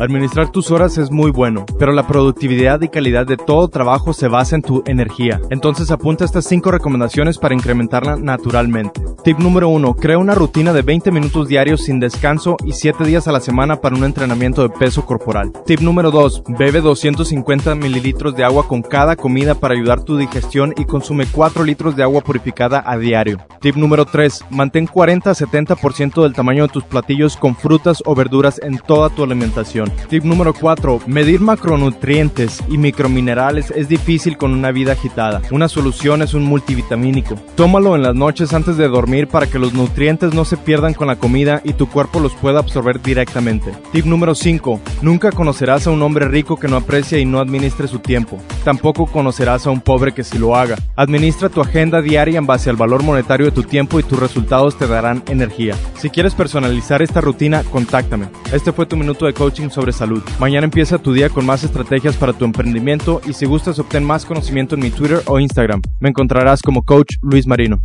Administrar tus horas es muy bueno, pero la productividad y calidad de todo trabajo se basa en tu energía. Entonces apunta estas 5 recomendaciones para incrementarla naturalmente. Tip número 1. Crea una rutina de 20 minutos diarios sin descanso y 7 días a la semana para un entrenamiento de peso corporal. Tip número 2. Bebe 250 mililitros de agua con cada comida para ayudar tu digestión y consume 4 litros de agua purificada a diario. Tip número 3. Mantén 40 a 70% del tamaño de tus platillos con frutas o verduras en toda tu alimentación. Tip número 4. Medir macronutrientes y microminerales es difícil con una vida agitada. Una solución es un multivitamínico. Tómalo en las noches antes de dormir para que los nutrientes no se pierdan con la comida y tu cuerpo los pueda absorber directamente. Tip número 5. Nunca conocerás a un hombre rico que no aprecia y no administre su tiempo. Tampoco conocerás a un pobre que sí lo haga. Administra tu agenda diaria en base al valor monetario tu tiempo y tus resultados te darán energía. Si quieres personalizar esta rutina, contáctame. Este fue tu minuto de coaching sobre salud. Mañana empieza tu día con más estrategias para tu emprendimiento y si gustas obtén más conocimiento en mi Twitter o Instagram. Me encontrarás como coach Luis Marino.